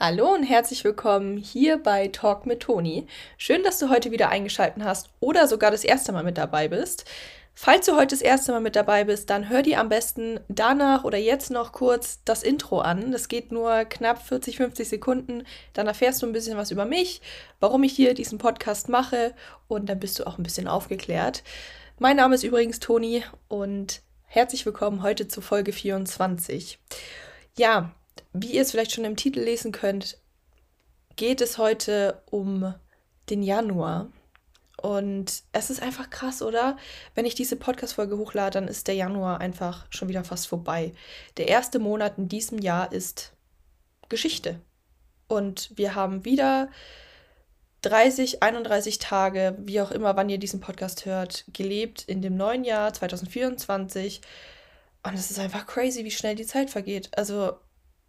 Hallo und herzlich willkommen hier bei Talk mit Toni. Schön, dass du heute wieder eingeschaltet hast oder sogar das erste Mal mit dabei bist. Falls du heute das erste Mal mit dabei bist, dann hör dir am besten danach oder jetzt noch kurz das Intro an. Das geht nur knapp 40, 50 Sekunden. Dann erfährst du ein bisschen was über mich, warum ich hier diesen Podcast mache und dann bist du auch ein bisschen aufgeklärt. Mein Name ist übrigens Toni und herzlich willkommen heute zu Folge 24. Ja, wie ihr es vielleicht schon im Titel lesen könnt, geht es heute um den Januar. Und es ist einfach krass, oder? Wenn ich diese Podcast-Folge hochlade, dann ist der Januar einfach schon wieder fast vorbei. Der erste Monat in diesem Jahr ist Geschichte. Und wir haben wieder 30, 31 Tage, wie auch immer, wann ihr diesen Podcast hört, gelebt in dem neuen Jahr 2024. Und es ist einfach crazy, wie schnell die Zeit vergeht. Also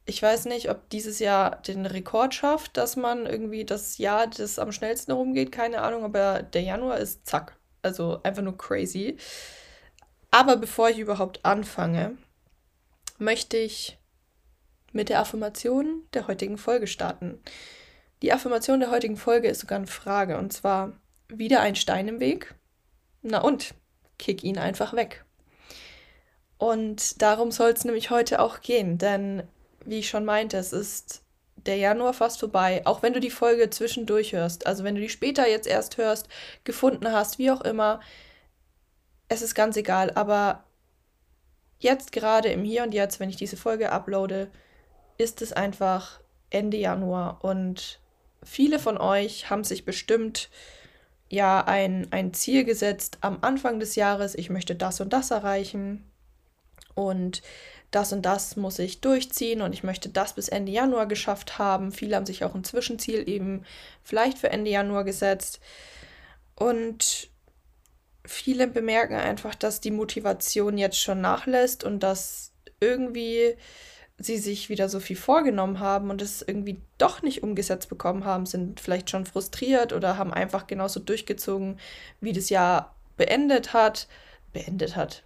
ich weiß nicht, ob dieses Jahr den Rekord schafft, dass man irgendwie das Jahr, das am schnellsten rumgeht, keine Ahnung, aber der Januar ist zack. Also einfach nur crazy. Aber bevor ich überhaupt anfange, möchte ich mit der Affirmation der heutigen Folge starten. Die Affirmation der heutigen Folge ist sogar eine Frage und zwar wieder ein Stein im Weg? Na und, kick ihn einfach weg. Und darum soll es nämlich heute auch gehen, denn wie ich schon meinte, es ist der Januar fast vorbei. Auch wenn du die Folge zwischendurch hörst, also wenn du die später jetzt erst hörst, gefunden hast, wie auch immer, es ist ganz egal. Aber jetzt gerade im Hier und Jetzt, wenn ich diese Folge uploade, ist es einfach Ende Januar und viele von euch haben sich bestimmt ja ein, ein Ziel gesetzt am Anfang des Jahres, ich möchte das und das erreichen. Und das und das muss ich durchziehen und ich möchte das bis Ende Januar geschafft haben. Viele haben sich auch ein Zwischenziel eben vielleicht für Ende Januar gesetzt. Und viele bemerken einfach, dass die Motivation jetzt schon nachlässt und dass irgendwie sie sich wieder so viel vorgenommen haben und es irgendwie doch nicht umgesetzt bekommen haben, sind vielleicht schon frustriert oder haben einfach genauso durchgezogen, wie das Jahr beendet hat. Beendet hat.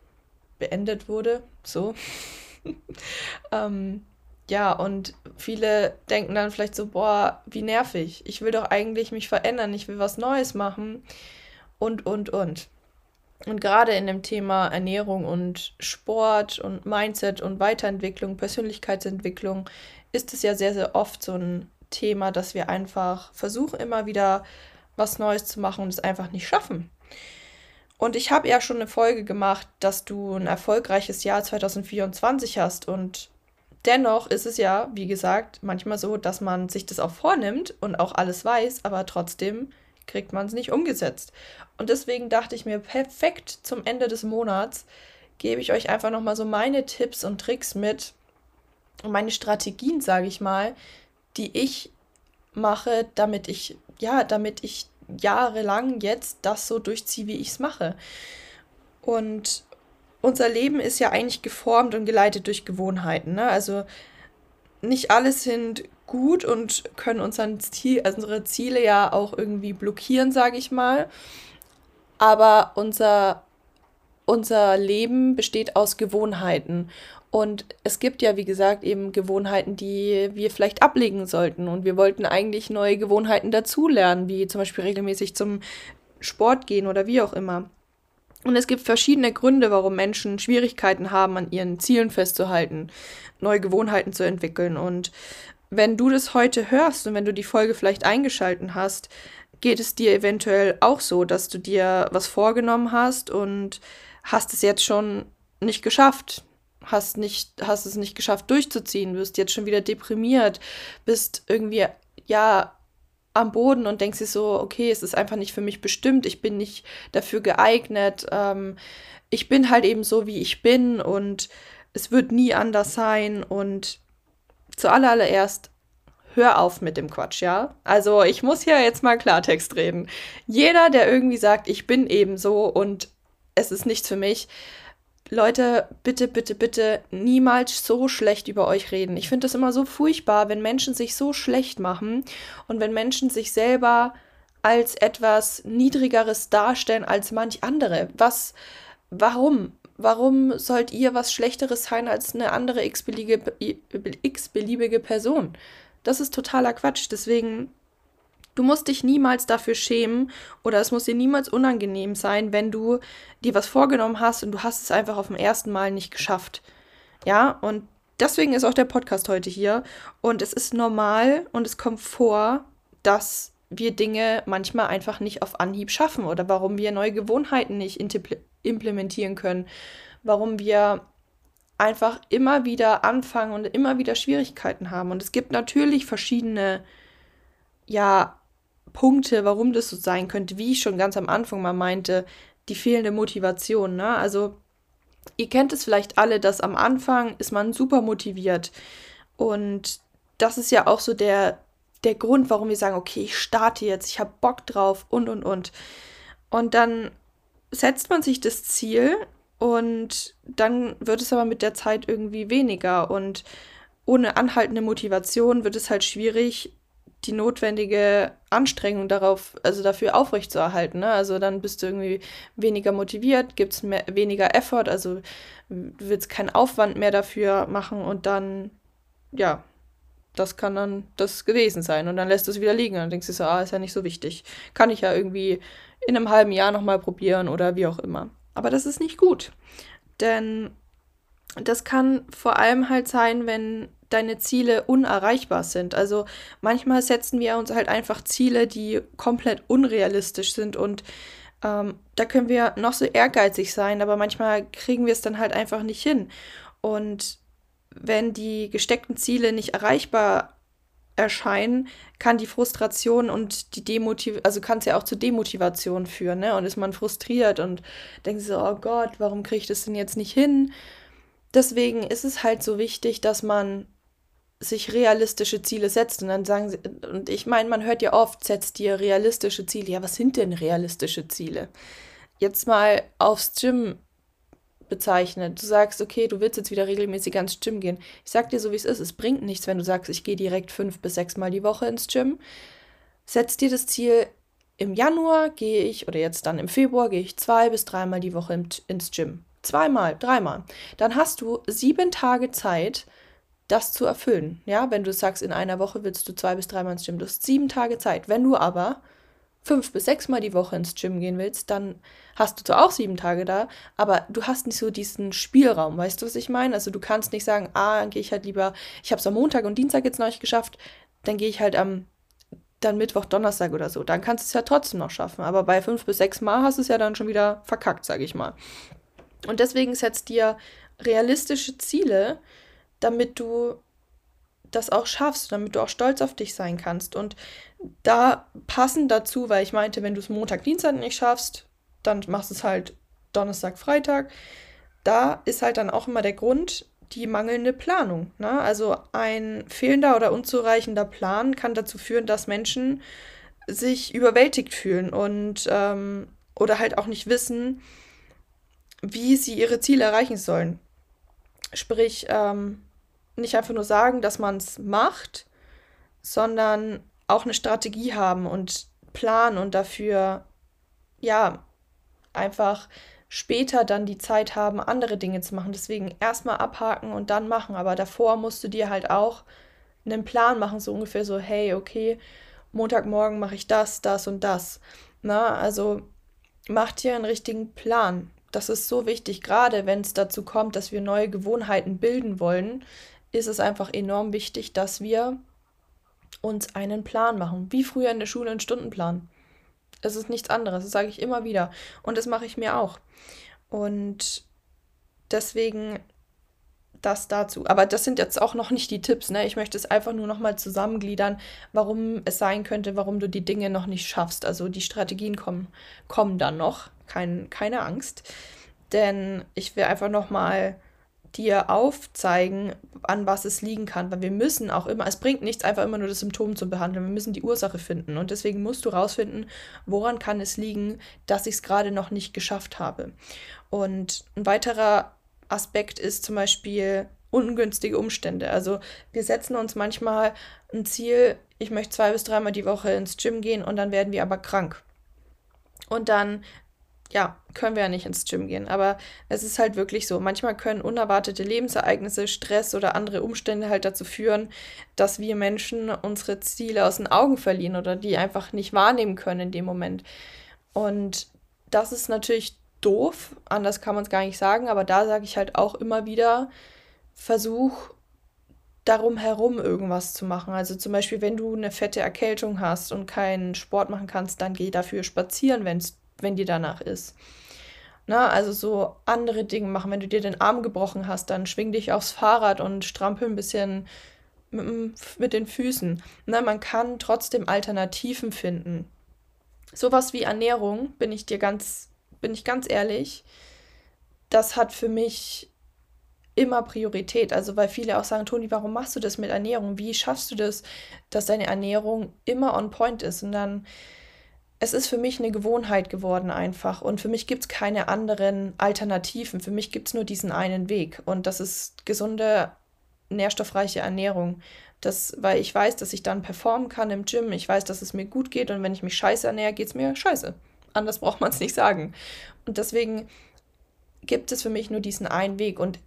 Beendet wurde. So. ähm, ja, und viele denken dann vielleicht so, boah, wie nervig. Ich will doch eigentlich mich verändern, ich will was Neues machen und, und, und. Und gerade in dem Thema Ernährung und Sport und Mindset und Weiterentwicklung, Persönlichkeitsentwicklung ist es ja sehr, sehr oft so ein Thema, dass wir einfach versuchen, immer wieder was Neues zu machen und es einfach nicht schaffen. Und ich habe ja schon eine Folge gemacht, dass du ein erfolgreiches Jahr 2024 hast. Und dennoch ist es ja, wie gesagt, manchmal so, dass man sich das auch vornimmt und auch alles weiß, aber trotzdem kriegt man es nicht umgesetzt. Und deswegen dachte ich mir, perfekt zum Ende des Monats gebe ich euch einfach nochmal so meine Tipps und Tricks mit und meine Strategien, sage ich mal, die ich mache, damit ich, ja, damit ich jahrelang jetzt das so durchziehe, wie ich es mache. Und unser Leben ist ja eigentlich geformt und geleitet durch Gewohnheiten. Ne? Also nicht alles sind gut und können unseren Ziel, also unsere Ziele ja auch irgendwie blockieren, sage ich mal. Aber unser, unser Leben besteht aus Gewohnheiten. Und es gibt ja, wie gesagt, eben Gewohnheiten, die wir vielleicht ablegen sollten. Und wir wollten eigentlich neue Gewohnheiten dazulernen, wie zum Beispiel regelmäßig zum Sport gehen oder wie auch immer. Und es gibt verschiedene Gründe, warum Menschen Schwierigkeiten haben, an ihren Zielen festzuhalten, neue Gewohnheiten zu entwickeln. Und wenn du das heute hörst und wenn du die Folge vielleicht eingeschalten hast, geht es dir eventuell auch so, dass du dir was vorgenommen hast und hast es jetzt schon nicht geschafft hast nicht, hast es nicht geschafft durchzuziehen, wirst jetzt schon wieder deprimiert, bist irgendwie, ja, am Boden und denkst dir so, okay, es ist einfach nicht für mich bestimmt, ich bin nicht dafür geeignet, ähm, ich bin halt eben so, wie ich bin und es wird nie anders sein und zuallererst hör auf mit dem Quatsch, ja? Also ich muss hier jetzt mal Klartext reden. Jeder, der irgendwie sagt, ich bin eben so und es ist nichts für mich, Leute, bitte, bitte, bitte niemals so schlecht über euch reden. Ich finde das immer so furchtbar, wenn Menschen sich so schlecht machen und wenn Menschen sich selber als etwas Niedrigeres darstellen als manch andere. Was, warum? Warum sollt ihr was Schlechteres sein als eine andere x-beliebige, Person? Das ist totaler Quatsch. Deswegen, du musst dich niemals dafür schämen oder es muss dir niemals unangenehm sein, wenn du dir was vorgenommen hast und du hast es einfach auf dem ersten Mal nicht geschafft. Ja, und deswegen ist auch der Podcast heute hier. Und es ist normal und es kommt vor, dass wir Dinge manchmal einfach nicht auf Anhieb schaffen oder warum wir neue Gewohnheiten nicht implementieren können, warum wir einfach immer wieder anfangen und immer wieder Schwierigkeiten haben. Und es gibt natürlich verschiedene, ja, Punkte, warum das so sein könnte, wie ich schon ganz am Anfang mal meinte, die fehlende Motivation. Ne? Also, ihr kennt es vielleicht alle, dass am Anfang ist man super motiviert. Und das ist ja auch so der, der Grund, warum wir sagen, okay, ich starte jetzt, ich habe Bock drauf und, und, und. Und dann setzt man sich das Ziel und dann wird es aber mit der Zeit irgendwie weniger und ohne anhaltende Motivation wird es halt schwierig, die notwendige Anstrengung darauf, also dafür aufrechtzuerhalten. Ne? Also dann bist du irgendwie weniger motiviert, gibt es weniger Effort, also du willst keinen Aufwand mehr dafür machen und dann, ja, das kann dann das gewesen sein. Und dann lässt du es wieder liegen und denkst du so, ah, ist ja nicht so wichtig. Kann ich ja irgendwie in einem halben Jahr nochmal probieren oder wie auch immer. Aber das ist nicht gut. Denn das kann vor allem halt sein, wenn deine Ziele unerreichbar sind. Also manchmal setzen wir uns halt einfach Ziele, die komplett unrealistisch sind und ähm, da können wir noch so ehrgeizig sein, aber manchmal kriegen wir es dann halt einfach nicht hin. Und wenn die gesteckten Ziele nicht erreichbar erscheinen, kann die Frustration und die Demotivation, also kann es ja auch zu Demotivation führen, ne? Und ist man frustriert und denkt so, oh Gott, warum kriege ich das denn jetzt nicht hin? Deswegen ist es halt so wichtig, dass man sich realistische Ziele setzt und dann sagen sie, und ich meine, man hört ja oft, setzt dir realistische Ziele. Ja, was sind denn realistische Ziele? Jetzt mal aufs Gym bezeichnet. Du sagst, okay, du willst jetzt wieder regelmäßig ans Gym gehen. Ich sag dir so, wie es ist. Es bringt nichts, wenn du sagst, ich gehe direkt fünf bis sechs Mal die Woche ins Gym. Setz dir das Ziel, im Januar gehe ich, oder jetzt dann im Februar, gehe ich zwei bis dreimal die Woche ins Gym. Zweimal, dreimal. Dann hast du sieben Tage Zeit, das zu erfüllen. Ja, wenn du sagst, in einer Woche willst du zwei bis dreimal ins Gym, du hast sieben Tage Zeit. Wenn du aber fünf bis sechs Mal die Woche ins Gym gehen willst, dann hast du zwar auch sieben Tage da, aber du hast nicht so diesen Spielraum, weißt du, was ich meine? Also du kannst nicht sagen, ah, dann gehe ich halt lieber, ich habe es am Montag und Dienstag jetzt noch nicht geschafft, dann gehe ich halt am dann Mittwoch, Donnerstag oder so. Dann kannst du es ja trotzdem noch schaffen. Aber bei fünf bis sechs Mal hast du es ja dann schon wieder verkackt, sage ich mal. Und deswegen setzt dir realistische Ziele, damit du das auch schaffst, damit du auch stolz auf dich sein kannst. Und da passend dazu, weil ich meinte, wenn du es Montag, Dienstag nicht schaffst, dann machst du es halt Donnerstag, Freitag. Da ist halt dann auch immer der Grund die mangelnde Planung. Ne? Also ein fehlender oder unzureichender Plan kann dazu führen, dass Menschen sich überwältigt fühlen und ähm, oder halt auch nicht wissen, wie sie ihre Ziele erreichen sollen. Sprich, ähm, nicht einfach nur sagen, dass man es macht, sondern auch eine Strategie haben und planen und dafür, ja, einfach später dann die Zeit haben, andere Dinge zu machen. Deswegen erstmal abhaken und dann machen. Aber davor musst du dir halt auch einen Plan machen, so ungefähr so, hey, okay, Montagmorgen mache ich das, das und das. Na, also mach dir einen richtigen Plan. Das ist so wichtig, gerade wenn es dazu kommt, dass wir neue Gewohnheiten bilden wollen, ist es einfach enorm wichtig, dass wir uns einen Plan machen. Wie früher in der Schule einen Stundenplan. Es ist nichts anderes, das sage ich immer wieder. Und das mache ich mir auch. Und deswegen das dazu. Aber das sind jetzt auch noch nicht die Tipps. Ne? Ich möchte es einfach nur noch mal zusammengliedern, warum es sein könnte, warum du die Dinge noch nicht schaffst. Also die Strategien kommen, kommen dann noch. Kein, keine Angst. Denn ich will einfach noch mal dir aufzeigen, an was es liegen kann, weil wir müssen auch immer, es bringt nichts, einfach immer nur das Symptom zu behandeln, wir müssen die Ursache finden und deswegen musst du rausfinden, woran kann es liegen, dass ich es gerade noch nicht geschafft habe. Und ein weiterer Aspekt ist zum Beispiel ungünstige Umstände. Also wir setzen uns manchmal ein Ziel, ich möchte zwei bis dreimal die Woche ins Gym gehen und dann werden wir aber krank. Und dann ja, können wir ja nicht ins Gym gehen. Aber es ist halt wirklich so. Manchmal können unerwartete Lebensereignisse, Stress oder andere Umstände halt dazu führen, dass wir Menschen unsere Ziele aus den Augen verlieren oder die einfach nicht wahrnehmen können in dem Moment. Und das ist natürlich doof, anders kann man es gar nicht sagen, aber da sage ich halt auch immer wieder, versuch darum herum irgendwas zu machen. Also zum Beispiel, wenn du eine fette Erkältung hast und keinen Sport machen kannst, dann geh dafür spazieren, wenn's, wenn dir danach ist. Na, also so andere Dinge machen. Wenn du dir den Arm gebrochen hast, dann schwing dich aufs Fahrrad und strampel ein bisschen mit, mit den Füßen. Na, man kann trotzdem Alternativen finden. Sowas wie Ernährung, bin ich dir ganz, bin ich ganz ehrlich, das hat für mich immer Priorität. Also weil viele auch sagen, Toni, warum machst du das mit Ernährung? Wie schaffst du das, dass deine Ernährung immer on point ist? Und dann, es ist für mich eine Gewohnheit geworden einfach. Und für mich gibt es keine anderen Alternativen. Für mich gibt es nur diesen einen Weg. Und das ist gesunde, nährstoffreiche Ernährung. Das, weil ich weiß, dass ich dann performen kann im Gym. Ich weiß, dass es mir gut geht. Und wenn ich mich scheiße ernähre, geht es mir scheiße. Anders braucht man es nicht sagen. Und deswegen gibt es für mich nur diesen einen Weg. Und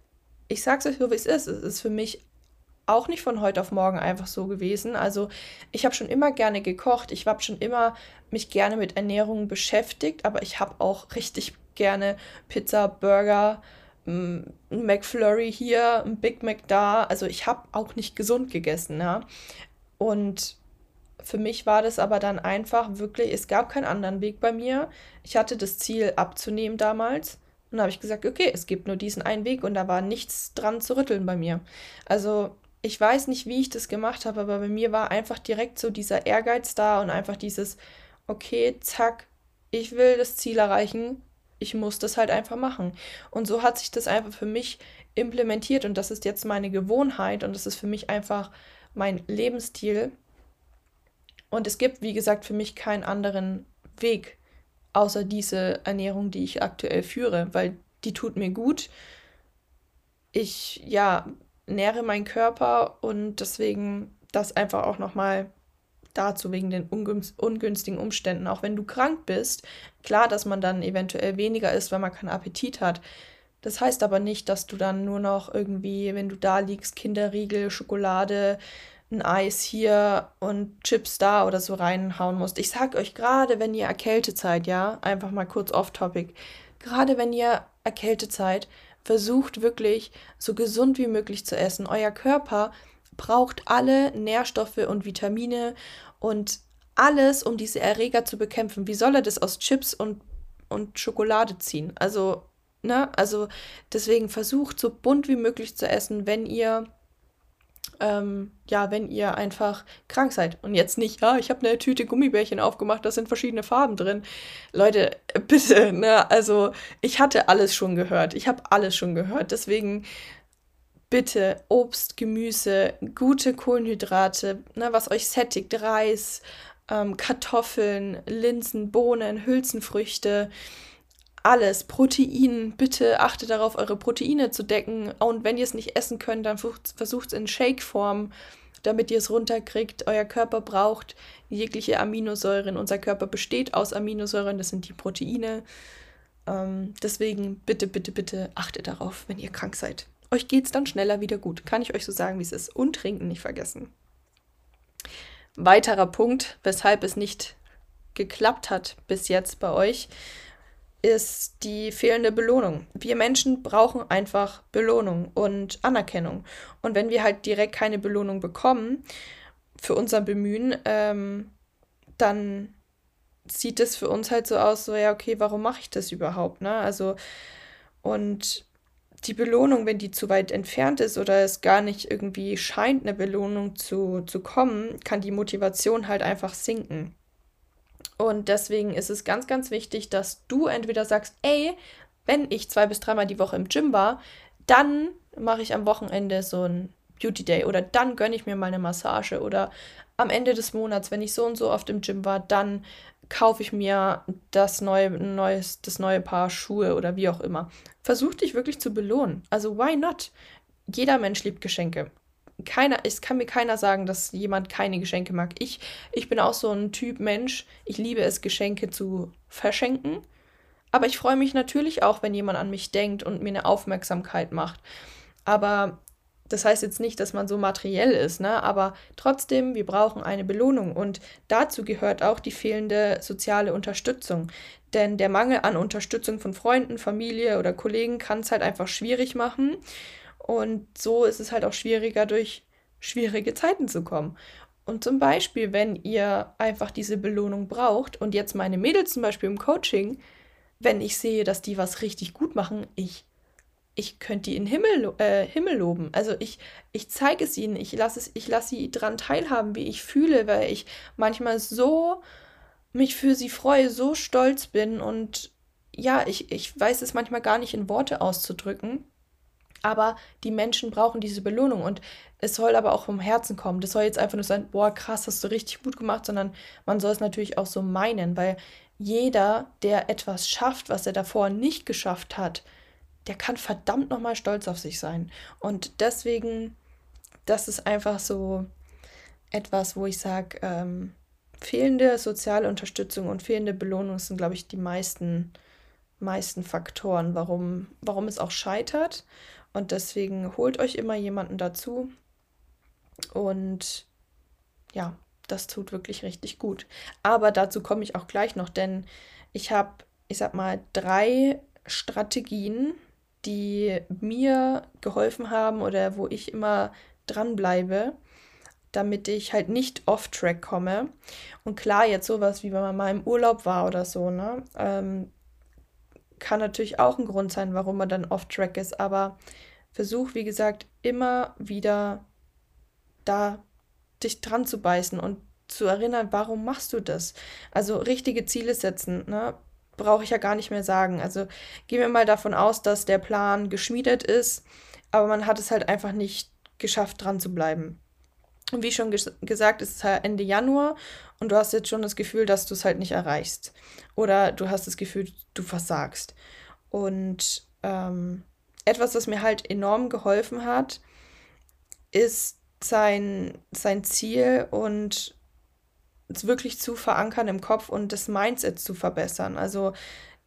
ich sag's euch so, wie es ist. Es ist für mich auch nicht von heute auf morgen einfach so gewesen. Also ich habe schon immer gerne gekocht. Ich habe schon immer mich gerne mit Ernährung beschäftigt, aber ich habe auch richtig gerne Pizza, Burger, ein McFlurry hier, ein Big Mac da. Also ich habe auch nicht gesund gegessen, ja. Und für mich war das aber dann einfach wirklich, es gab keinen anderen Weg bei mir. Ich hatte das Ziel abzunehmen damals und habe ich gesagt, okay, es gibt nur diesen einen Weg und da war nichts dran zu rütteln bei mir. Also ich weiß nicht, wie ich das gemacht habe, aber bei mir war einfach direkt so dieser Ehrgeiz da und einfach dieses, okay, zack, ich will das Ziel erreichen, ich muss das halt einfach machen. Und so hat sich das einfach für mich implementiert und das ist jetzt meine Gewohnheit und das ist für mich einfach mein Lebensstil. Und es gibt, wie gesagt, für mich keinen anderen Weg außer diese Ernährung, die ich aktuell führe, weil die tut mir gut. Ich, ja, nähre meinen Körper und deswegen das einfach auch nochmal dazu wegen den ungünstigen Umständen. Auch wenn du krank bist, klar, dass man dann eventuell weniger isst, wenn man keinen Appetit hat. Das heißt aber nicht, dass du dann nur noch irgendwie, wenn du da liegst, Kinderriegel, Schokolade, ein Eis hier und Chips da oder so reinhauen musst. Ich sag euch gerade, wenn ihr erkältet seid, ja, einfach mal kurz off-topic, gerade wenn ihr erkältet seid, versucht wirklich so gesund wie möglich zu essen. Euer Körper braucht alle Nährstoffe und Vitamine und alles, um diese Erreger zu bekämpfen. Wie soll er das aus Chips und, und Schokolade ziehen? Also, ne, also deswegen versucht so bunt wie möglich zu essen, wenn ihr ähm, ja, wenn ihr einfach krank seid. Und jetzt nicht, ja, ich habe eine Tüte Gummibärchen aufgemacht, da sind verschiedene Farben drin. Leute, bitte, ne, also ich hatte alles schon gehört, ich habe alles schon gehört, deswegen bitte Obst, Gemüse, gute Kohlenhydrate, ne, was euch sättigt, Reis, ähm, Kartoffeln, Linsen, Bohnen, Hülsenfrüchte, alles. Protein, bitte achtet darauf, eure Proteine zu decken. Und wenn ihr es nicht essen könnt, dann versucht es in Shake-Form, damit ihr es runterkriegt. Euer Körper braucht jegliche Aminosäuren. Unser Körper besteht aus Aminosäuren, das sind die Proteine. Ähm, deswegen bitte, bitte, bitte achtet darauf, wenn ihr krank seid. Euch geht es dann schneller wieder gut. Kann ich euch so sagen, wie es ist. Und trinken nicht vergessen. Weiterer Punkt, weshalb es nicht geklappt hat bis jetzt bei euch, ist die fehlende Belohnung. Wir Menschen brauchen einfach Belohnung und Anerkennung. Und wenn wir halt direkt keine Belohnung bekommen für unser Bemühen, ähm, dann sieht es für uns halt so aus, so ja, okay, warum mache ich das überhaupt? Ne? Also, und die Belohnung, wenn die zu weit entfernt ist oder es gar nicht irgendwie scheint, eine Belohnung zu, zu kommen, kann die Motivation halt einfach sinken. Und deswegen ist es ganz, ganz wichtig, dass du entweder sagst, ey, wenn ich zwei bis dreimal die Woche im Gym war, dann mache ich am Wochenende so ein Beauty Day oder dann gönne ich mir mal eine Massage oder am Ende des Monats, wenn ich so und so oft im Gym war, dann kaufe ich mir das neue, neues, das neue Paar Schuhe oder wie auch immer. Versuch dich wirklich zu belohnen. Also why not? Jeder Mensch liebt Geschenke keiner, es kann mir keiner sagen, dass jemand keine Geschenke mag. Ich, ich bin auch so ein Typ Mensch. Ich liebe es, Geschenke zu verschenken. Aber ich freue mich natürlich auch, wenn jemand an mich denkt und mir eine Aufmerksamkeit macht. Aber das heißt jetzt nicht, dass man so materiell ist, ne? aber trotzdem, wir brauchen eine Belohnung und dazu gehört auch die fehlende soziale Unterstützung. Denn der Mangel an Unterstützung von Freunden, Familie oder Kollegen kann es halt einfach schwierig machen und so ist es halt auch schwieriger, durch schwierige Zeiten zu kommen. Und zum Beispiel, wenn ihr einfach diese Belohnung braucht und jetzt meine Mädels zum Beispiel im Coaching, wenn ich sehe, dass die was richtig gut machen, ich ich könnte die in Himmel, äh, Himmel loben. Also ich, ich zeige es ihnen, ich lasse lasse sie daran teilhaben, wie ich fühle, weil ich manchmal so mich für sie freue, so stolz bin und ja, ich, ich weiß es manchmal gar nicht in Worte auszudrücken. Aber die Menschen brauchen diese Belohnung und es soll aber auch vom Herzen kommen. Das soll jetzt einfach nur sein, boah, krass, hast du richtig gut gemacht, sondern man soll es natürlich auch so meinen, weil jeder, der etwas schafft, was er davor nicht geschafft hat, der kann verdammt nochmal stolz auf sich sein. Und deswegen, das ist einfach so etwas, wo ich sage, ähm, fehlende soziale Unterstützung und fehlende Belohnung sind, glaube ich, die meisten, meisten Faktoren, warum, warum es auch scheitert. Und deswegen holt euch immer jemanden dazu. Und ja, das tut wirklich richtig gut. Aber dazu komme ich auch gleich noch, denn ich habe, ich sag mal, drei Strategien, die mir geholfen haben oder wo ich immer dranbleibe, damit ich halt nicht off-track komme. Und klar, jetzt sowas wie wenn man mal im Urlaub war oder so, ne? Ähm, kann natürlich auch ein Grund sein, warum man dann off-track ist, aber versuch, wie gesagt, immer wieder da dich dran zu beißen und zu erinnern, warum machst du das? Also richtige Ziele setzen, ne? brauche ich ja gar nicht mehr sagen. Also gehen wir mal davon aus, dass der Plan geschmiedet ist, aber man hat es halt einfach nicht geschafft, dran zu bleiben. Und wie schon ges gesagt, ist es halt Ende Januar und du hast jetzt schon das Gefühl, dass du es halt nicht erreichst. Oder du hast das Gefühl, du versagst. Und ähm, etwas, was mir halt enorm geholfen hat, ist sein, sein Ziel und wirklich zu verankern im Kopf und das Mindset zu verbessern. Also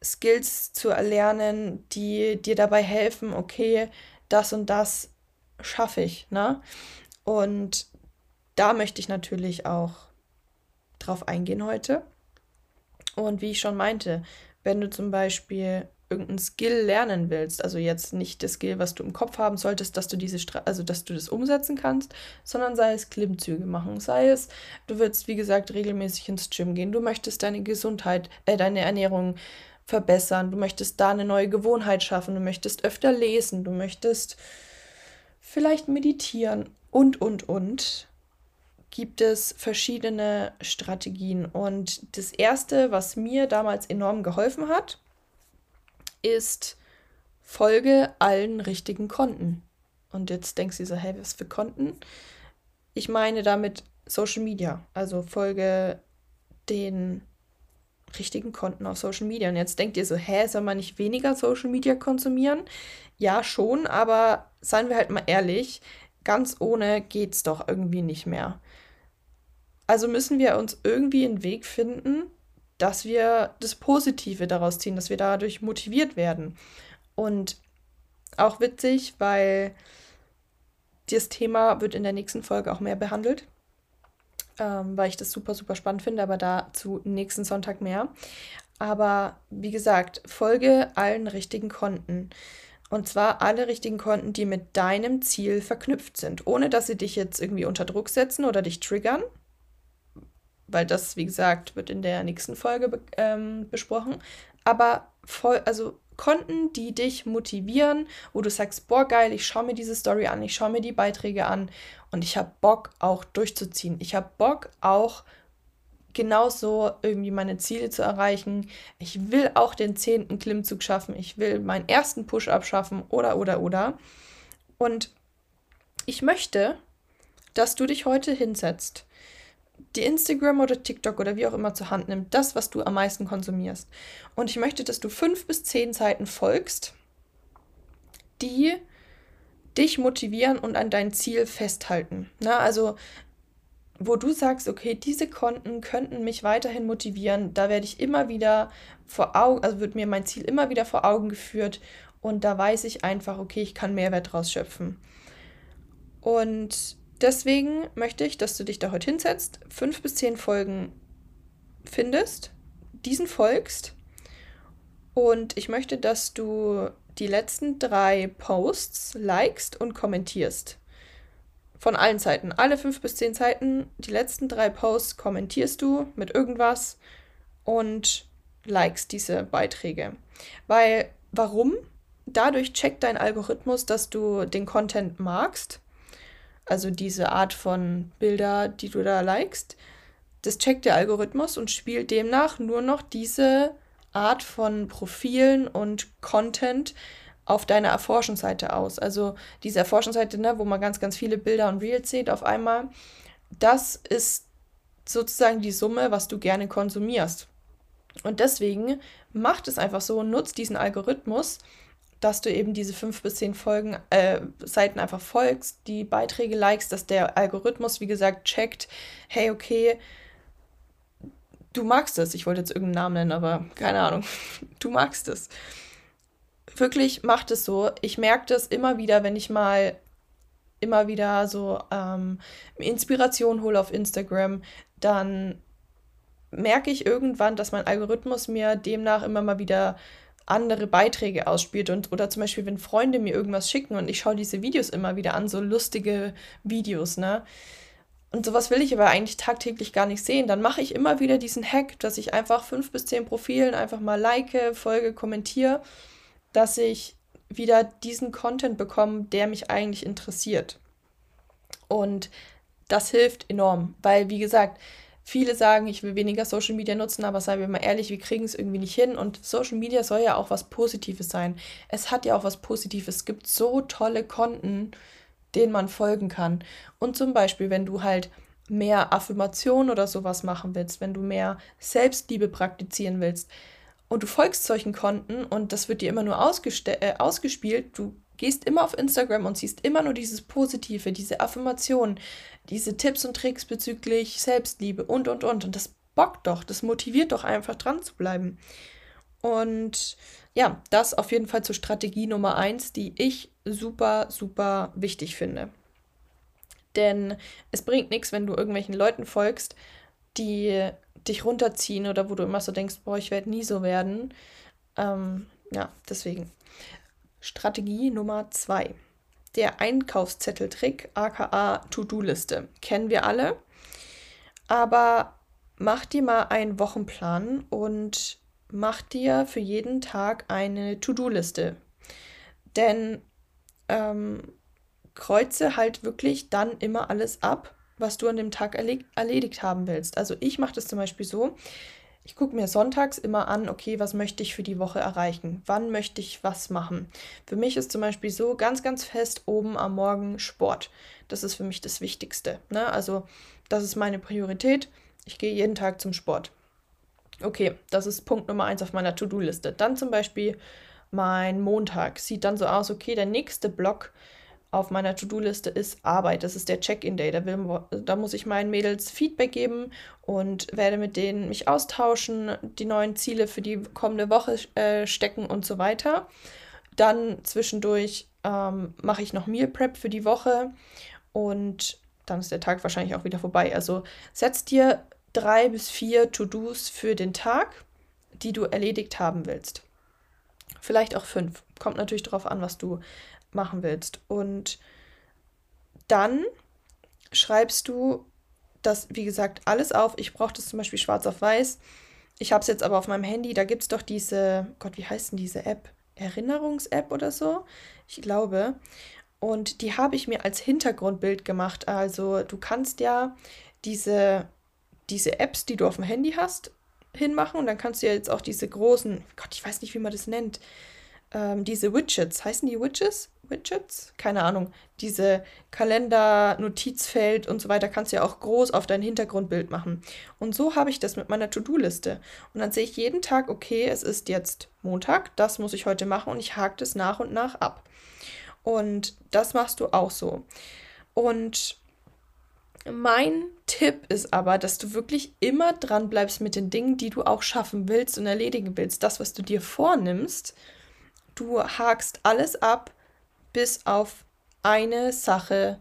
Skills zu erlernen, die dir dabei helfen, okay, das und das schaffe ich. Ne? Und da möchte ich natürlich auch drauf eingehen heute. Und wie ich schon meinte, wenn du zum Beispiel irgendeinen Skill lernen willst, also jetzt nicht das Skill, was du im Kopf haben solltest, dass du diese Stra also dass du das umsetzen kannst, sondern sei es Klimmzüge machen, sei es du willst wie gesagt regelmäßig ins Gym gehen, du möchtest deine Gesundheit, äh, deine Ernährung verbessern, du möchtest da eine neue Gewohnheit schaffen, du möchtest öfter lesen, du möchtest vielleicht meditieren und und und gibt es verschiedene Strategien und das erste, was mir damals enorm geholfen hat, ist Folge allen richtigen Konten. Und jetzt denkst du so, hey, was für Konten? Ich meine damit Social Media. Also folge den richtigen Konten auf Social Media. Und jetzt denkt ihr so, hä, soll man nicht weniger Social Media konsumieren? Ja, schon, aber seien wir halt mal ehrlich, ganz ohne geht's doch irgendwie nicht mehr. Also müssen wir uns irgendwie einen Weg finden, dass wir das Positive daraus ziehen, dass wir dadurch motiviert werden. Und auch witzig, weil das Thema wird in der nächsten Folge auch mehr behandelt, ähm, weil ich das super, super spannend finde, aber dazu nächsten Sonntag mehr. Aber wie gesagt, folge allen richtigen Konten. Und zwar alle richtigen Konten, die mit deinem Ziel verknüpft sind, ohne dass sie dich jetzt irgendwie unter Druck setzen oder dich triggern, weil das, wie gesagt, wird in der nächsten Folge be ähm, besprochen. Aber voll, also Konten, die dich motivieren, wo du sagst, boah, geil, ich schaue mir diese Story an, ich schaue mir die Beiträge an und ich habe Bock auch durchzuziehen. Ich habe Bock auch genauso irgendwie meine Ziele zu erreichen. Ich will auch den zehnten Klimmzug schaffen. Ich will meinen ersten Push-up schaffen oder, oder, oder. Und ich möchte, dass du dich heute hinsetzt die Instagram oder TikTok oder wie auch immer zur Hand nimmt, das, was du am meisten konsumierst. Und ich möchte, dass du fünf bis zehn Seiten folgst, die dich motivieren und an dein Ziel festhalten. Na, also wo du sagst, okay, diese Konten könnten mich weiterhin motivieren, da werde ich immer wieder vor Augen, also wird mir mein Ziel immer wieder vor Augen geführt und da weiß ich einfach, okay, ich kann Mehrwert draus schöpfen. Und deswegen möchte ich, dass du dich da heute hinsetzt, fünf bis zehn Folgen findest, diesen folgst und ich möchte, dass du die letzten drei Posts likest und kommentierst. Von allen Seiten. Alle fünf bis zehn Seiten, die letzten drei Posts kommentierst du mit irgendwas und likest diese Beiträge. Weil, warum? Dadurch checkt dein Algorithmus, dass du den Content magst. Also diese Art von Bilder, die du da likest. Das checkt der Algorithmus und spielt demnach nur noch diese Art von Profilen und Content auf deiner Erforschungsseite aus. Also diese Erforschungsseite, ne, wo man ganz, ganz viele Bilder und Reels sieht auf einmal, das ist sozusagen die Summe, was du gerne konsumierst. Und deswegen macht es einfach so, nutzt diesen Algorithmus, dass du eben diese fünf bis zehn Folgen, äh, Seiten einfach folgst, die Beiträge likest, dass der Algorithmus, wie gesagt, checkt, hey, okay, du magst es. Ich wollte jetzt irgendeinen Namen nennen, aber keine Ahnung. Du magst es wirklich macht es so. Ich merke das immer wieder, wenn ich mal immer wieder so ähm, Inspiration hole auf Instagram, dann merke ich irgendwann, dass mein Algorithmus mir demnach immer mal wieder andere Beiträge ausspielt und oder zum Beispiel, wenn Freunde mir irgendwas schicken und ich schaue diese Videos immer wieder an, so lustige Videos, ne? Und sowas will ich aber eigentlich tagtäglich gar nicht sehen. Dann mache ich immer wieder diesen Hack, dass ich einfach fünf bis zehn Profilen einfach mal like, folge, kommentiere dass ich wieder diesen Content bekomme, der mich eigentlich interessiert. Und das hilft enorm, weil, wie gesagt, viele sagen, ich will weniger Social Media nutzen, aber seien wir mal ehrlich, wir kriegen es irgendwie nicht hin. Und Social Media soll ja auch was Positives sein. Es hat ja auch was Positives. Es gibt so tolle Konten, denen man folgen kann. Und zum Beispiel, wenn du halt mehr Affirmation oder sowas machen willst, wenn du mehr Selbstliebe praktizieren willst, und du folgst solchen Konten und das wird dir immer nur äh, ausgespielt, du gehst immer auf Instagram und siehst immer nur dieses Positive, diese Affirmationen, diese Tipps und Tricks bezüglich Selbstliebe und, und, und. Und das bockt doch, das motiviert doch einfach dran zu bleiben. Und ja, das auf jeden Fall zur Strategie Nummer eins, die ich super, super wichtig finde. Denn es bringt nichts, wenn du irgendwelchen Leuten folgst, die dich runterziehen oder wo du immer so denkst, boah, ich werde nie so werden. Ähm, ja, deswegen. Strategie Nummer zwei. Der Einkaufszetteltrick, aka To-Do-Liste. Kennen wir alle. Aber mach dir mal einen Wochenplan und mach dir für jeden Tag eine To-Do-Liste. Denn ähm, kreuze halt wirklich dann immer alles ab, was du an dem Tag erledigt haben willst. Also ich mache das zum Beispiel so, ich gucke mir sonntags immer an, okay, was möchte ich für die Woche erreichen? Wann möchte ich was machen? Für mich ist zum Beispiel so ganz, ganz fest oben am Morgen Sport. Das ist für mich das Wichtigste. Ne? Also das ist meine Priorität. Ich gehe jeden Tag zum Sport. Okay, das ist Punkt Nummer eins auf meiner To-Do-Liste. Dann zum Beispiel mein Montag. Sieht dann so aus, okay, der nächste Block auf meiner To-Do-Liste ist Arbeit. Das ist der Check-in-Day. Da, da muss ich meinen Mädels Feedback geben und werde mit denen mich austauschen, die neuen Ziele für die kommende Woche äh, stecken und so weiter. Dann zwischendurch ähm, mache ich noch Meal Prep für die Woche und dann ist der Tag wahrscheinlich auch wieder vorbei. Also setz dir drei bis vier To-Dos für den Tag, die du erledigt haben willst. Vielleicht auch fünf. Kommt natürlich darauf an, was du machen willst. Und dann schreibst du das, wie gesagt, alles auf. Ich brauche das zum Beispiel schwarz auf weiß. Ich habe es jetzt aber auf meinem Handy. Da gibt es doch diese, Gott, wie heißt denn diese App? Erinnerungs-App oder so? Ich glaube. Und die habe ich mir als Hintergrundbild gemacht. Also du kannst ja diese, diese Apps, die du auf dem Handy hast, hinmachen. Und dann kannst du ja jetzt auch diese großen, Gott, ich weiß nicht, wie man das nennt, ähm, diese Widgets, heißen die Widgets? Widgets? Keine Ahnung. Diese Kalender, Notizfeld und so weiter kannst du ja auch groß auf dein Hintergrundbild machen. Und so habe ich das mit meiner To-Do-Liste. Und dann sehe ich jeden Tag, okay, es ist jetzt Montag, das muss ich heute machen und ich hake das nach und nach ab. Und das machst du auch so. Und Mein Tipp ist aber, dass du wirklich immer dran bleibst mit den Dingen, die du auch schaffen willst und erledigen willst. Das, was du dir vornimmst, du hakst alles ab, bis auf eine Sache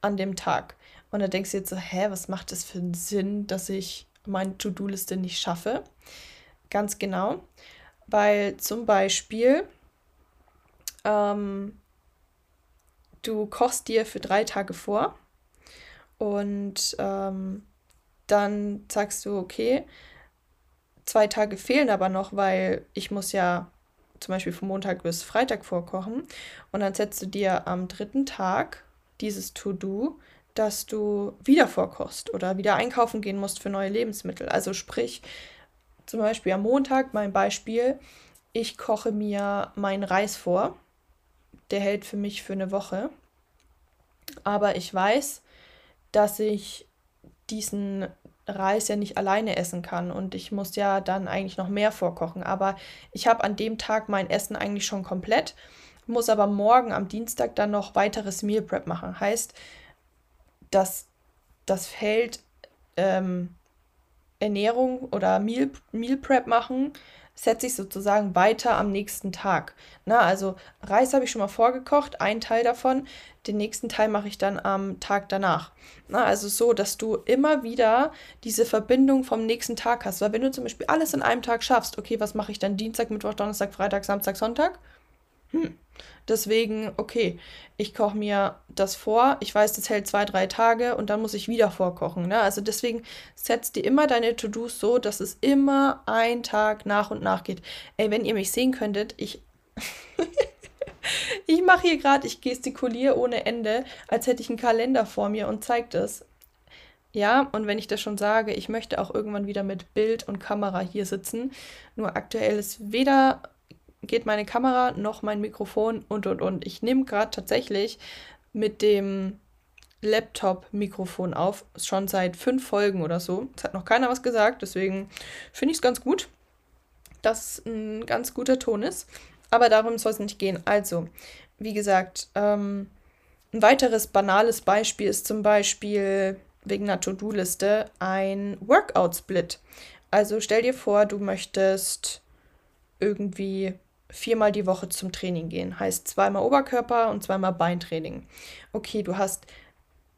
an dem Tag. Und dann denkst du jetzt so, hä, was macht das für einen Sinn, dass ich meine To-Do-Liste nicht schaffe? Ganz genau, weil zum Beispiel ähm, du kochst dir für drei Tage vor und ähm, dann sagst du, okay, zwei Tage fehlen aber noch, weil ich muss ja zum Beispiel von Montag bis Freitag vorkochen. Und dann setzt du dir am dritten Tag dieses To-Do, dass du wieder vorkochst oder wieder einkaufen gehen musst für neue Lebensmittel. Also sprich, zum Beispiel am Montag, mein Beispiel, ich koche mir meinen Reis vor. Der hält für mich für eine Woche. Aber ich weiß, dass ich diesen Reis ja nicht alleine essen kann und ich muss ja dann eigentlich noch mehr vorkochen. Aber ich habe an dem Tag mein Essen eigentlich schon komplett, muss aber morgen am Dienstag dann noch weiteres Meal Prep machen. Heißt, dass das Feld ähm, Ernährung oder Meal, Meal Prep machen setze ich sozusagen weiter am nächsten Tag. Na, also Reis habe ich schon mal vorgekocht, ein Teil davon. Den nächsten Teil mache ich dann am Tag danach. Na, also so, dass du immer wieder diese Verbindung vom nächsten Tag hast. Weil wenn du zum Beispiel alles in einem Tag schaffst, okay, was mache ich dann Dienstag, Mittwoch, Donnerstag, Freitag, Samstag, Sonntag? Hm. Deswegen, okay, ich koche mir das vor. Ich weiß, das hält zwei, drei Tage und dann muss ich wieder vorkochen. Ne? Also deswegen setzt dir immer deine To-Dos so, dass es immer ein Tag nach und nach geht. Ey, wenn ihr mich sehen könntet, ich. ich mache hier gerade, ich gestikuliere ohne Ende, als hätte ich einen Kalender vor mir und zeige das. Ja, und wenn ich das schon sage, ich möchte auch irgendwann wieder mit Bild und Kamera hier sitzen. Nur aktuell ist weder geht meine Kamera noch mein Mikrofon und und und. Ich nehme gerade tatsächlich mit dem Laptop-Mikrofon auf, schon seit fünf Folgen oder so. Es hat noch keiner was gesagt, deswegen finde ich es ganz gut, dass ein ganz guter Ton ist. Aber darum soll es nicht gehen. Also, wie gesagt, ähm, ein weiteres banales Beispiel ist zum Beispiel wegen einer To-Do-Liste ein Workout-Split. Also stell dir vor, du möchtest irgendwie viermal die Woche zum Training gehen. Heißt zweimal Oberkörper und zweimal Beintraining. Okay, du hast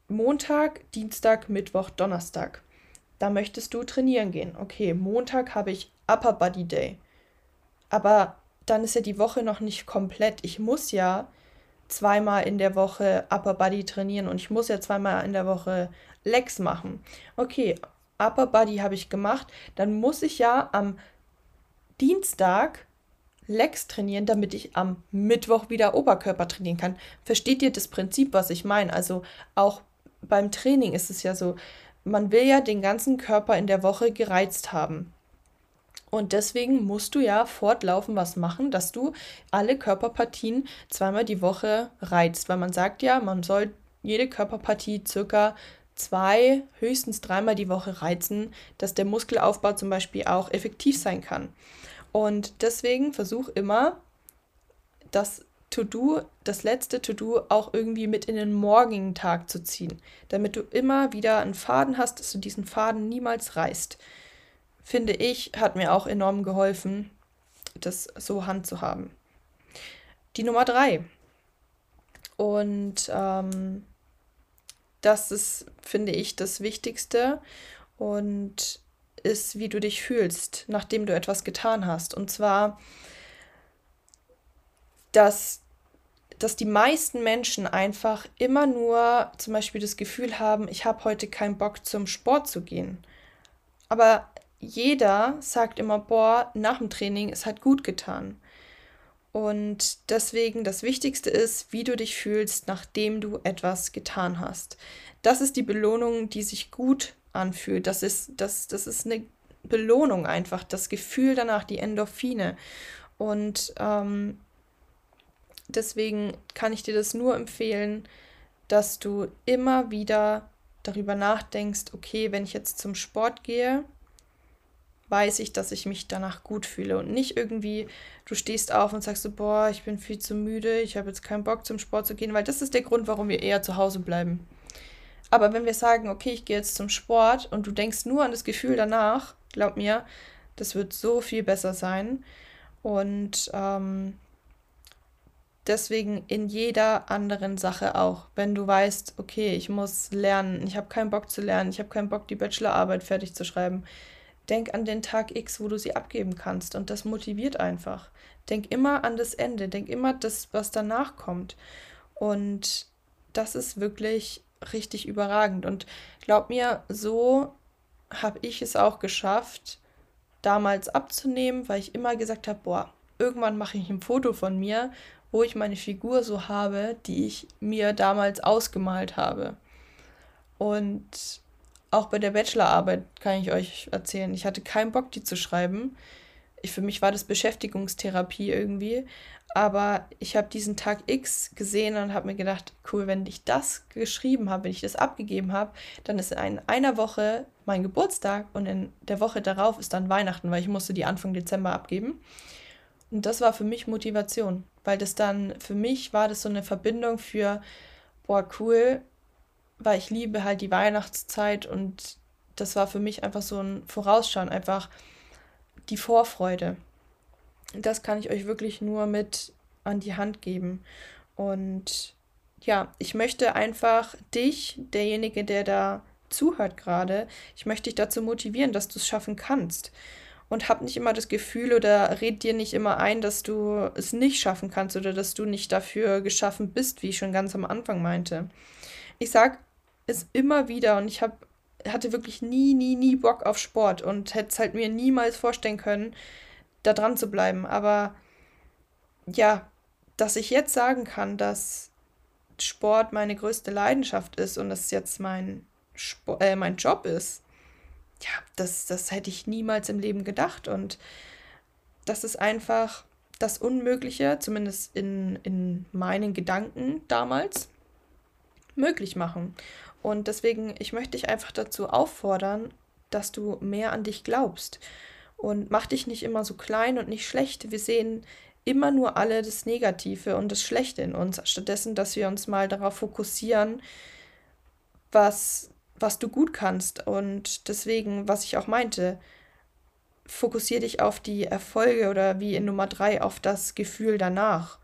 Montag, Dienstag, Mittwoch, Donnerstag. Da möchtest du trainieren gehen. Okay, Montag habe ich Upper Body Day. Aber dann ist ja die Woche noch nicht komplett. Ich muss ja zweimal in der Woche Upper Body trainieren und ich muss ja zweimal in der Woche Legs machen. Okay, Upper Body habe ich gemacht. Dann muss ich ja am Dienstag Legs trainieren, damit ich am Mittwoch wieder Oberkörper trainieren kann. Versteht ihr das Prinzip, was ich meine? Also auch beim Training ist es ja so, man will ja den ganzen Körper in der Woche gereizt haben. Und deswegen musst du ja fortlaufend was machen, dass du alle Körperpartien zweimal die Woche reizt. Weil man sagt ja, man soll jede Körperpartie circa zwei, höchstens dreimal die Woche reizen, dass der Muskelaufbau zum Beispiel auch effektiv sein kann. Und deswegen versuch immer, das To-Do, das letzte To-Do auch irgendwie mit in den morgigen Tag zu ziehen, damit du immer wieder einen Faden hast, dass du diesen Faden niemals reißt. Finde ich, hat mir auch enorm geholfen, das so handzuhaben. Die Nummer drei. Und ähm, das ist, finde ich, das Wichtigste. Und ist, wie du dich fühlst, nachdem du etwas getan hast. Und zwar, dass, dass die meisten Menschen einfach immer nur zum Beispiel das Gefühl haben, ich habe heute keinen Bock zum Sport zu gehen. Aber jeder sagt immer, boah, nach dem Training, es hat gut getan. Und deswegen das Wichtigste ist, wie du dich fühlst, nachdem du etwas getan hast. Das ist die Belohnung, die sich gut anfühlt. Das ist, das, das ist eine Belohnung einfach, das Gefühl danach, die Endorphine. Und ähm, deswegen kann ich dir das nur empfehlen, dass du immer wieder darüber nachdenkst, okay, wenn ich jetzt zum Sport gehe, weiß ich, dass ich mich danach gut fühle und nicht irgendwie, du stehst auf und sagst so, boah, ich bin viel zu müde, ich habe jetzt keinen Bock zum Sport zu gehen, weil das ist der Grund, warum wir eher zu Hause bleiben. Aber wenn wir sagen, okay, ich gehe jetzt zum Sport und du denkst nur an das Gefühl danach, glaub mir, das wird so viel besser sein. Und ähm, deswegen in jeder anderen Sache auch. Wenn du weißt, okay, ich muss lernen, ich habe keinen Bock zu lernen, ich habe keinen Bock, die Bachelorarbeit fertig zu schreiben, denk an den Tag X, wo du sie abgeben kannst. Und das motiviert einfach. Denk immer an das Ende, denk immer das, was danach kommt. Und das ist wirklich richtig überragend. Und glaub mir, so habe ich es auch geschafft, damals abzunehmen, weil ich immer gesagt habe, boah, irgendwann mache ich ein Foto von mir wo ich meine Figur so habe, die ich mir damals ausgemalt habe. Und auch bei der Bachelorarbeit kann ich euch erzählen, ich hatte keinen Bock, die zu schreiben. Ich, für mich war das Beschäftigungstherapie irgendwie. Aber ich habe diesen Tag X gesehen und habe mir gedacht, cool, wenn ich das geschrieben habe, wenn ich das abgegeben habe, dann ist in einer Woche mein Geburtstag und in der Woche darauf ist dann Weihnachten, weil ich musste die Anfang Dezember abgeben. Und das war für mich Motivation, weil das dann, für mich war das so eine Verbindung für, boah, cool, weil ich liebe halt die Weihnachtszeit und das war für mich einfach so ein Vorausschauen, einfach die Vorfreude. Das kann ich euch wirklich nur mit an die Hand geben. Und ja, ich möchte einfach dich, derjenige, der da zuhört gerade, ich möchte dich dazu motivieren, dass du es schaffen kannst und hab nicht immer das Gefühl oder red dir nicht immer ein, dass du es nicht schaffen kannst oder dass du nicht dafür geschaffen bist, wie ich schon ganz am Anfang meinte. Ich sag es immer wieder und ich hab, hatte wirklich nie, nie, nie Bock auf Sport und hätte es halt mir niemals vorstellen können, da dran zu bleiben. Aber ja, dass ich jetzt sagen kann, dass Sport meine größte Leidenschaft ist und das jetzt mein, Sport, äh, mein Job ist, ja, das, das hätte ich niemals im Leben gedacht. Und das ist einfach das Unmögliche, zumindest in, in meinen Gedanken damals, möglich machen. Und deswegen, ich möchte dich einfach dazu auffordern, dass du mehr an dich glaubst. Und mach dich nicht immer so klein und nicht schlecht. Wir sehen immer nur alle das Negative und das Schlechte in uns, stattdessen, dass wir uns mal darauf fokussieren, was was du gut kannst. Und deswegen, was ich auch meinte, fokussiere dich auf die Erfolge oder wie in Nummer drei auf das Gefühl danach.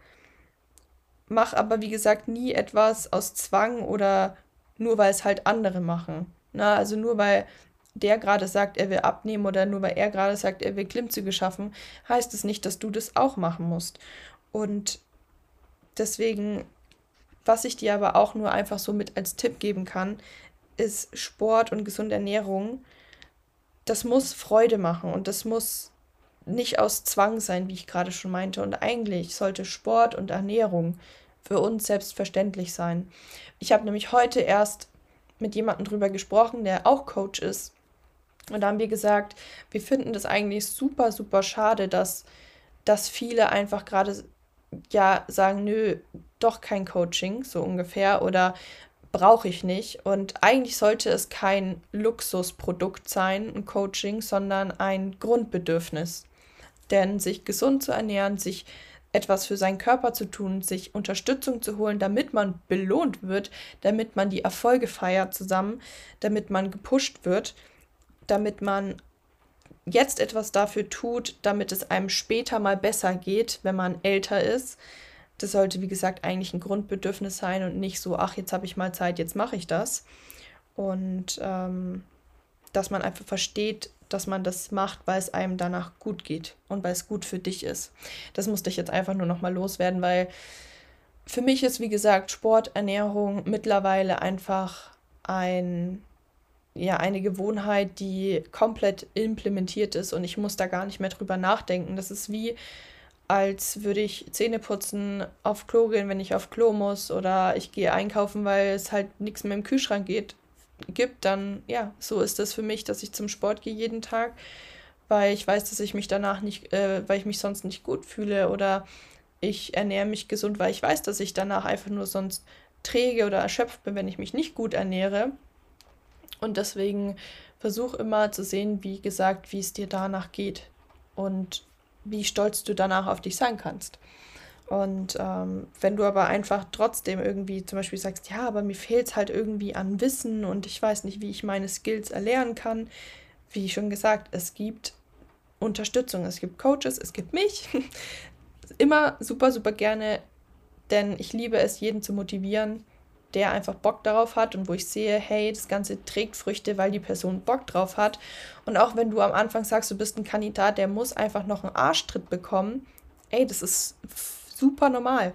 Mach aber, wie gesagt, nie etwas aus Zwang oder nur weil es halt andere machen. Na, also nur weil der gerade sagt, er will abnehmen oder nur weil er gerade sagt, er will Klimmzüge schaffen, heißt es nicht, dass du das auch machen musst. Und deswegen, was ich dir aber auch nur einfach so mit als Tipp geben kann, ist Sport und gesunde Ernährung, das muss Freude machen und das muss nicht aus Zwang sein, wie ich gerade schon meinte. Und eigentlich sollte Sport und Ernährung für uns selbstverständlich sein. Ich habe nämlich heute erst mit jemandem drüber gesprochen, der auch Coach ist. Und da haben wir gesagt, wir finden das eigentlich super, super schade, dass, dass viele einfach gerade ja sagen, nö, doch kein Coaching, so ungefähr. Oder brauche ich nicht. Und eigentlich sollte es kein Luxusprodukt sein, ein Coaching, sondern ein Grundbedürfnis. Denn sich gesund zu ernähren, sich etwas für seinen Körper zu tun, sich Unterstützung zu holen, damit man belohnt wird, damit man die Erfolge feiert zusammen, damit man gepusht wird, damit man jetzt etwas dafür tut, damit es einem später mal besser geht, wenn man älter ist, das sollte, wie gesagt, eigentlich ein Grundbedürfnis sein und nicht so, ach, jetzt habe ich mal Zeit, jetzt mache ich das. Und ähm, dass man einfach versteht, dass man das macht, weil es einem danach gut geht und weil es gut für dich ist. Das musste ich jetzt einfach nur nochmal loswerden, weil für mich ist, wie gesagt, Sport, Ernährung mittlerweile einfach ein, ja, eine Gewohnheit, die komplett implementiert ist und ich muss da gar nicht mehr drüber nachdenken. Das ist wie, als würde ich Zähne putzen, auf Klo gehen, wenn ich auf Klo muss oder ich gehe einkaufen, weil es halt nichts mehr im Kühlschrank geht, gibt, dann ja, so ist das für mich, dass ich zum Sport gehe jeden Tag, weil ich weiß, dass ich mich danach nicht, äh, weil ich mich sonst nicht gut fühle oder ich ernähre mich gesund, weil ich weiß, dass ich danach einfach nur sonst träge oder erschöpft bin, wenn ich mich nicht gut ernähre. Und deswegen versuch immer zu sehen, wie gesagt, wie es dir danach geht. Und wie stolz du danach auf dich sein kannst. Und ähm, wenn du aber einfach trotzdem irgendwie zum Beispiel sagst, ja, aber mir fehlt es halt irgendwie an Wissen und ich weiß nicht, wie ich meine Skills erlernen kann, wie schon gesagt, es gibt Unterstützung, es gibt Coaches, es gibt mich. Immer super, super gerne, denn ich liebe es, jeden zu motivieren, der einfach Bock darauf hat und wo ich sehe, hey, das Ganze trägt Früchte, weil die Person Bock drauf hat. Und auch wenn du am Anfang sagst, du bist ein Kandidat, der muss einfach noch einen Arschtritt bekommen, ey, das ist super normal.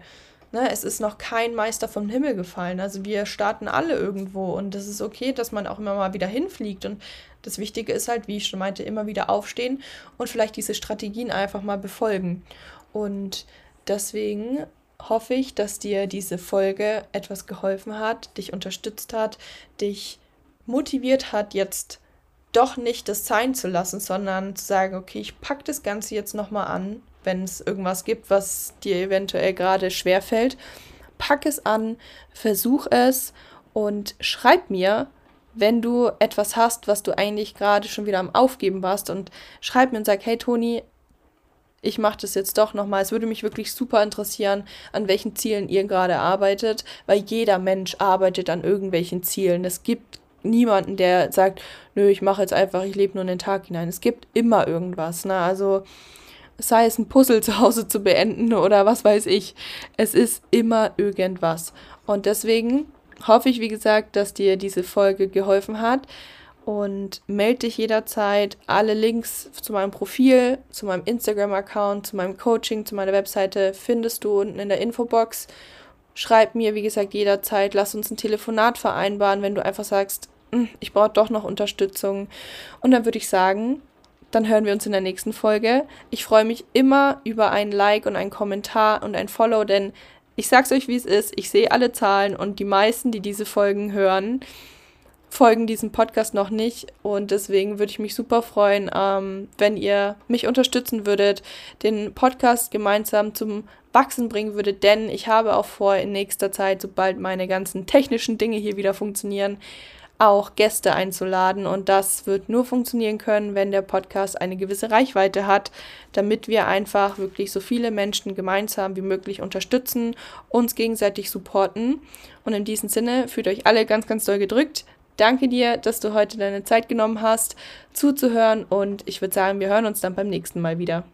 Ne, es ist noch kein Meister vom Himmel gefallen. Also wir starten alle irgendwo und es ist okay, dass man auch immer mal wieder hinfliegt. Und das Wichtige ist halt, wie ich schon meinte, immer wieder aufstehen und vielleicht diese Strategien einfach mal befolgen. Und deswegen hoffe ich, dass dir diese Folge etwas geholfen hat, dich unterstützt hat, dich motiviert hat, jetzt doch nicht das sein zu lassen, sondern zu sagen, okay, ich packe das Ganze jetzt nochmal an, wenn es irgendwas gibt, was dir eventuell gerade schwerfällt. Pack es an, versuch es und schreib mir, wenn du etwas hast, was du eigentlich gerade schon wieder am Aufgeben warst und schreib mir und sag, hey Toni, ich mache das jetzt doch nochmal. Es würde mich wirklich super interessieren, an welchen Zielen ihr gerade arbeitet, weil jeder Mensch arbeitet an irgendwelchen Zielen. Es gibt niemanden, der sagt, nö, ich mache jetzt einfach, ich lebe nur in den Tag hinein. Es gibt immer irgendwas. Ne? Also sei es ein Puzzle zu Hause zu beenden oder was weiß ich. Es ist immer irgendwas. Und deswegen hoffe ich, wie gesagt, dass dir diese Folge geholfen hat. Und melde dich jederzeit. Alle Links zu meinem Profil, zu meinem Instagram-Account, zu meinem Coaching, zu meiner Webseite findest du unten in der Infobox. Schreib mir, wie gesagt, jederzeit. Lass uns ein Telefonat vereinbaren, wenn du einfach sagst, hm, ich brauche doch noch Unterstützung. Und dann würde ich sagen, dann hören wir uns in der nächsten Folge. Ich freue mich immer über ein Like und ein Kommentar und ein Follow, denn ich sag's euch, wie es ist. Ich sehe alle Zahlen und die meisten, die diese Folgen hören, folgen diesem Podcast noch nicht. Und deswegen würde ich mich super freuen, ähm, wenn ihr mich unterstützen würdet, den Podcast gemeinsam zum Wachsen bringen würdet, denn ich habe auch vor, in nächster Zeit, sobald meine ganzen technischen Dinge hier wieder funktionieren, auch Gäste einzuladen. Und das wird nur funktionieren können, wenn der Podcast eine gewisse Reichweite hat, damit wir einfach wirklich so viele Menschen gemeinsam wie möglich unterstützen, uns gegenseitig supporten. Und in diesem Sinne fühlt euch alle ganz, ganz doll gedrückt. Danke dir, dass du heute deine Zeit genommen hast, zuzuhören. Und ich würde sagen, wir hören uns dann beim nächsten Mal wieder.